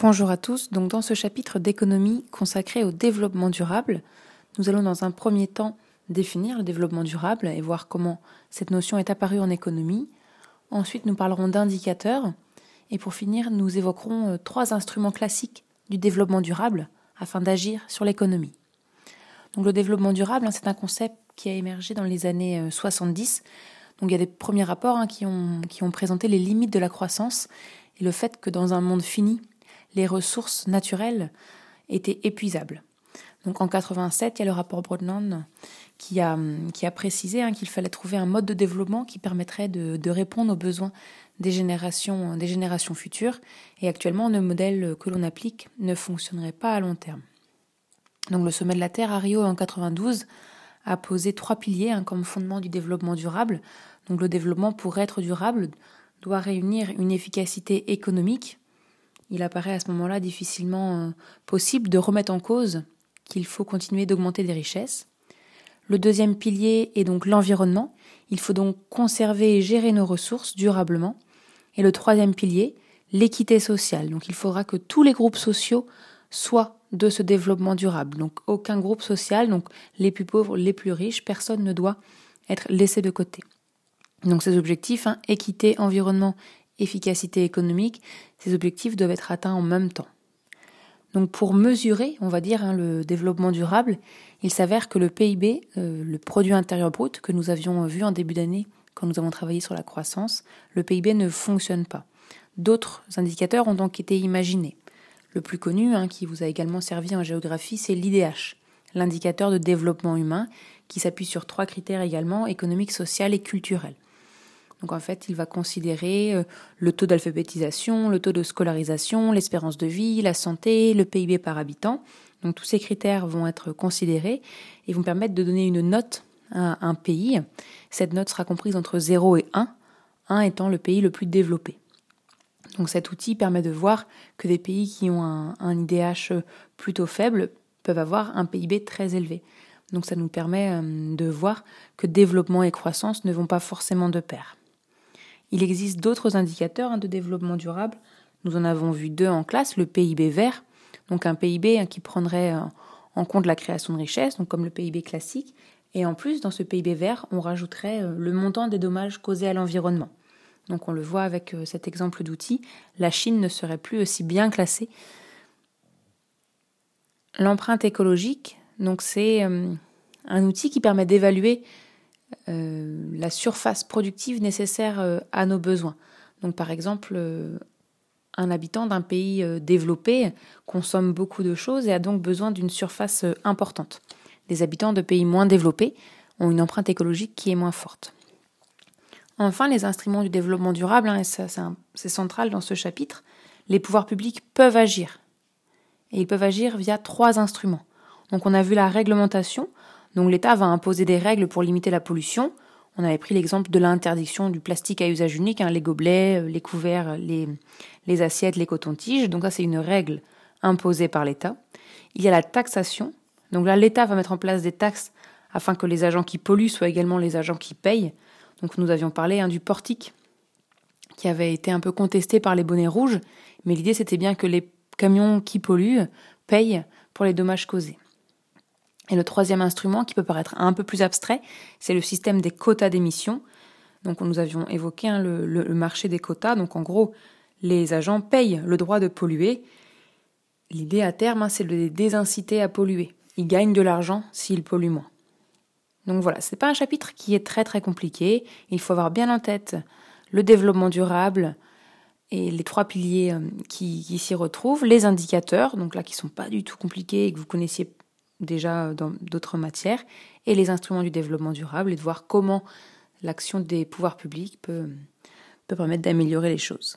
Bonjour à tous. Donc dans ce chapitre d'économie consacré au développement durable, nous allons dans un premier temps définir le développement durable et voir comment cette notion est apparue en économie. Ensuite, nous parlerons d'indicateurs et pour finir, nous évoquerons euh, trois instruments classiques du développement durable afin d'agir sur l'économie. Donc le développement durable, hein, c'est un concept qui a émergé dans les années 70. Euh, Donc il y a des premiers rapports hein, qui, ont, qui ont présenté les limites de la croissance et le fait que dans un monde fini, les ressources naturelles étaient épuisables. Donc en 87, il y a le rapport Broadland qui a, qui a précisé hein, qu'il fallait trouver un mode de développement qui permettrait de, répondre aux besoins des générations, des générations futures. Et actuellement, le modèle que l'on applique ne fonctionnerait pas à long terme. Donc le sommet de la Terre à Rio en 92 a posé trois piliers hein, comme fondement du développement durable. Donc le développement pour être durable doit réunir une efficacité économique, il apparaît à ce moment-là difficilement euh, possible de remettre en cause qu'il faut continuer d'augmenter des richesses. Le deuxième pilier est donc l'environnement. Il faut donc conserver et gérer nos ressources durablement. Et le troisième pilier, l'équité sociale. Donc il faudra que tous les groupes sociaux soient de ce développement durable. Donc aucun groupe social, donc les plus pauvres, les plus riches, personne ne doit être laissé de côté. Donc ces objectifs, hein, équité, environnement efficacité économique, ces objectifs doivent être atteints en même temps. Donc pour mesurer, on va dire, hein, le développement durable, il s'avère que le PIB, euh, le produit intérieur brut que nous avions vu en début d'année quand nous avons travaillé sur la croissance, le PIB ne fonctionne pas. D'autres indicateurs ont donc été imaginés. Le plus connu, hein, qui vous a également servi en géographie, c'est l'IDH, l'indicateur de développement humain, qui s'appuie sur trois critères également, économique, social et culturel. Donc en fait, il va considérer euh, le taux d'alphabétisation, le taux de scolarisation, l'espérance de vie, la santé, le PIB par habitant. Donc tous ces critères vont être considérés et vont permettre de donner une note à un pays. Cette note sera comprise entre 0 et 1, 1 étant le pays le plus développé. Donc cet outil permet de voir que des pays qui ont un, un IDH plutôt faible peuvent avoir un PIB très élevé. Donc ça nous permet euh, de voir que développement et croissance ne vont pas forcément de pair. Il existe d'autres indicateurs hein, de développement durable. Nous en avons vu deux en classe, le PIB vert, donc un PIB hein, qui prendrait euh, en compte la création de richesses, donc comme le PIB classique, et en plus, dans ce PIB vert, on rajouterait euh, le montant des dommages causés à l'environnement. Donc on le voit avec euh, cet exemple d'outil, la Chine ne serait plus aussi bien classée. L'empreinte écologique, donc c'est un outil qui permet d'évaluer euh, la surface productive nécessaire euh, à nos besoins. Donc par exemple, euh, un habitant d'un pays développé consomme beaucoup de choses et a donc besoin d'une surface importante. Les habitants de pays moins développés ont une empreinte écologique qui est moins forte. Enfin, les instruments du développement durable, hein, c'est central dans ce chapitre, les pouvoirs publics peuvent agir. Et ils peuvent agir via trois instruments. Donc on a vu la réglementation, donc l'État va imposer des règles pour limiter la pollution. On avait pris l'exemple de l'interdiction du plastique à usage unique, hein, les gobelets, euh, les couverts, les, assiettes, les cotons-tiges. Donc ça, c'est une règle imposée par l'État. Il y a la taxation. Donc là, l'État va mettre en place des taxes afin que les agents qui polluent soient également les agents qui payent. Donc nous avions parlé hein, du portique qui avait été un peu contesté par les bonnets rouges, mais l'idée c'était bien que les camions qui polluent payent pour les dommages causés. Et le troisième instrument, qui peut paraître un peu plus abstrait, c'est le système des quotas d'émission. Donc nous avions évoqué hein, le, marché des quotas. Donc en gros, les agents payent le droit de polluer. L'idée à terme, hein, c'est de les désinciter à polluer. Ils gagnent de l'argent s'ils polluent moins. Donc voilà, ce n'est pas un chapitre qui est très très compliqué. Il faut avoir bien en tête le développement durable et les trois piliers euh, qui, qui s'y retrouvent, les indicateurs, donc là qui sont pas du tout compliqués et que vous connaissiez déjà dans d'autres matières, et les instruments du développement durable, et de voir comment l'action des pouvoirs publics peut, permettre d'améliorer les choses.